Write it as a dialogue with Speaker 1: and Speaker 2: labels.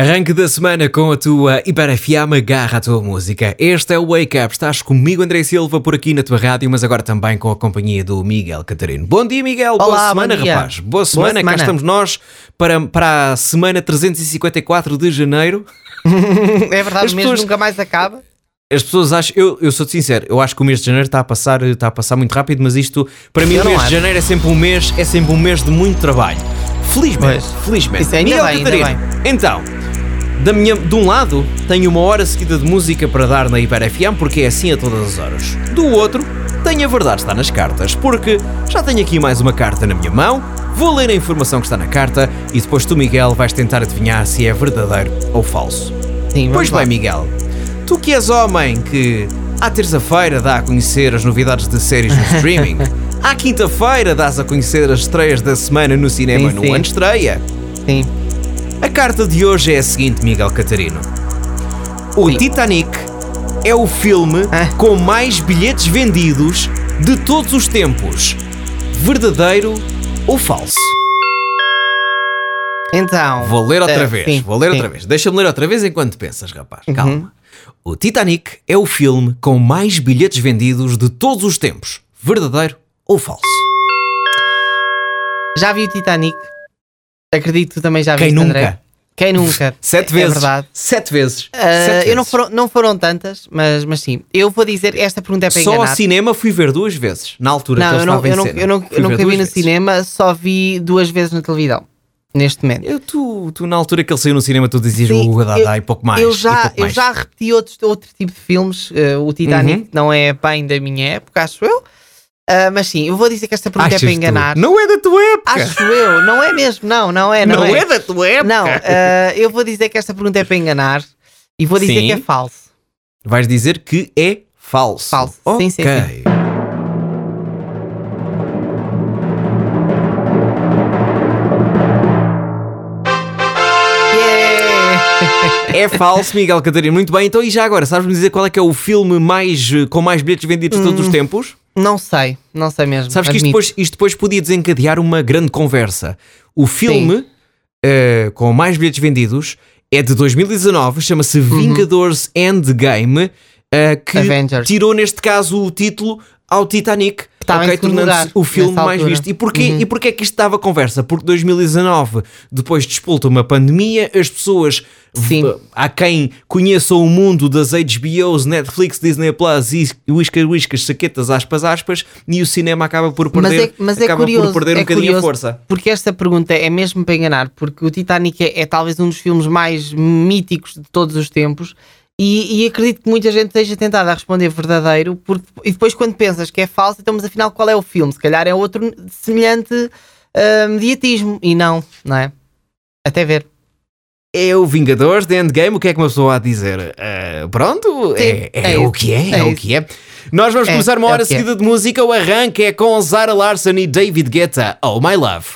Speaker 1: Arranque da semana com a tua Hiperfiama agarra a tua música. Este é o Wake Up. Estás comigo, André Silva, por aqui na tua rádio, mas agora também com a companhia do Miguel Catarino. Bom dia, Miguel.
Speaker 2: Olá,
Speaker 1: Boa semana,
Speaker 2: dia.
Speaker 1: rapaz. Boa semana.
Speaker 2: semana.
Speaker 1: Cá estamos nós para, para a semana 354 de janeiro.
Speaker 2: É verdade,
Speaker 1: As
Speaker 2: o mês
Speaker 1: pessoas-
Speaker 2: nunca mais acaba.
Speaker 1: As pessoas acham, eu, eu sou-te sincero, eu acho que o mês de janeiro está a passar, está a passar muito rápido, mas isto, para mim, o mês de
Speaker 2: acho.
Speaker 1: janeiro é sempre um mês, é sempre um mês de muito trabalho. Felizmente,
Speaker 2: Pois.
Speaker 1: felizmente.
Speaker 2: Isso ainda
Speaker 1: Miguel
Speaker 2: bem,
Speaker 1: Catarino, então, da minha, de um lado, tenho uma hora seguida de música para dar na Hiper FM, porque é assim a todas as horas. Do outro, tenho a verdade está nas cartas, porque já tenho aqui mais uma carta na minha mão, vou ler a informação que está na carta e depois tu, Miguel, vais tentar adivinhar se é verdadeiro ou falso.
Speaker 2: Sim,
Speaker 1: Pois bem, Miguel, tu que és homem que à terça-feira dá a conhecer as novidades de séries no streaming, à quinta-feira dás a conhecer as estreias da semana no cinema
Speaker 2: Sim,
Speaker 1: no
Speaker 2: sim.
Speaker 1: ano de estreia.
Speaker 2: Sim.
Speaker 1: A carta de hoje é a seguinte, Miguel Catarino. O
Speaker 2: Sim.
Speaker 1: Titanic é o filme
Speaker 2: Ah.
Speaker 1: com mais bilhetes vendidos de todos os tempos. Verdadeiro ou falso?
Speaker 2: Então.
Speaker 1: Vou ler outra
Speaker 2: eh,
Speaker 1: vez,
Speaker 2: sim,
Speaker 1: vou ler
Speaker 2: sim.
Speaker 1: outra vez. Deixa-me ler outra vez enquanto pensas, rapaz.
Speaker 2: Uhum.
Speaker 1: Calma. O Titanic é o filme com mais bilhetes vendidos de todos os tempos. Verdadeiro ou falso?
Speaker 2: Já vi o Titanic. Acredito que tu também já
Speaker 1: Quem
Speaker 2: viste,
Speaker 1: nunca?
Speaker 2: André. Quem nunca?
Speaker 1: Sete
Speaker 2: É
Speaker 1: vezes.
Speaker 2: verdade.
Speaker 1: Sete vezes.
Speaker 2: Ah,
Speaker 1: Sete
Speaker 2: eu não
Speaker 1: vezes.
Speaker 2: foram, não foram tantas, mas, mas sim. Eu vou dizer, esta pergunta é para
Speaker 1: Só ao
Speaker 2: enganar.
Speaker 1: cinema fui ver duas vezes. Na altura que
Speaker 2: Não,
Speaker 1: ele
Speaker 2: eu não,
Speaker 1: estava em
Speaker 2: eu não, eu não, eu nunca vi no
Speaker 1: vezes.
Speaker 2: cinema, só vi duas vezes na televisão. Neste momento.
Speaker 1: Eu, tu, tu, na altura que ele saiu no cinema, tu dizias o Gadadá
Speaker 2: eu-
Speaker 1: e pouco mais.
Speaker 2: eu já, eu
Speaker 1: mais.
Speaker 2: já repeti outros, outro tipo de filmes. eh, o Titanic
Speaker 1: Uhum.
Speaker 2: não é bem da minha época, acho eu. Ah, mas sim, eu vou dizer que esta pergunta
Speaker 1: Achas
Speaker 2: é para
Speaker 1: tu?
Speaker 2: enganar.
Speaker 1: Não é da tua época.
Speaker 2: Acho eu, não é mesmo, não, não é, não,
Speaker 1: não
Speaker 2: é.
Speaker 1: é. da tua época.
Speaker 2: Não, ah, eu vou dizer que esta pergunta é para enganar e vou dizer
Speaker 1: Sim.
Speaker 2: que é falso.
Speaker 1: Vais dizer que é falso.
Speaker 2: Falso.
Speaker 1: Ok.
Speaker 2: Sim, sim, sim.
Speaker 1: É falso, Miguel Catarino. Muito bem. Então, e já agora, sabes-me dizer qual é que é o filme mais, com mais bilhetes vendidos de todos os tempos?
Speaker 2: Não sei, não sei mesmo.
Speaker 1: Sabes que isto
Speaker 2: admito.
Speaker 1: depois, isto depois podia desencadear uma grande conversa. O filme eh, com mais bilhetes vendidos é de 2019, chama-se
Speaker 2: Uhum.
Speaker 1: Vingadores Endgame, eh, que
Speaker 2: Avengers.
Speaker 1: tirou neste caso o título ao Titanic.
Speaker 2: estava em
Speaker 1: ok,
Speaker 2: segundo
Speaker 1: tornando-se o filme mais
Speaker 2: altura.
Speaker 1: visto. E porquê,
Speaker 2: Uhum.
Speaker 1: e porquê é que isto dava conversa? Porque 2019, depois despolta uma pandemia, as pessoas,
Speaker 2: Sim.
Speaker 1: há quem conheça o mundo das HBOs, Netflix, Disney Plus e Whiskas, Whiskas, saquetas, aspas, aspas, e o cinema acaba por
Speaker 2: Mas
Speaker 1: perder,
Speaker 2: é, mas é
Speaker 1: acaba
Speaker 2: curioso,
Speaker 1: por perder um
Speaker 2: é
Speaker 1: bocadinho a força.
Speaker 2: Porque esta pergunta é mesmo para enganar, porque o Titanic é, é talvez um dos filmes mais míticos de todos os tempos. E, e acredito que muita gente esteja tentada a responder verdadeiro, porque, e depois quando pensas que é falso, então, mas afinal qual é o filme? Se calhar é outro semelhante ah, mediatismo, e não, não é? Até ver.
Speaker 1: É o Vingadores de Endgame, o que é que uma pessoa há a dizer? Eh, pronto,
Speaker 2: Sim,
Speaker 1: é, é
Speaker 2: é
Speaker 1: o que é, é,
Speaker 2: é
Speaker 1: o que é. Nós vamos
Speaker 2: É,
Speaker 1: começar uma
Speaker 2: é
Speaker 1: hora
Speaker 2: é.
Speaker 1: seguida de música, o arranque é com Zara Larson e David Guetta, Oh My Love.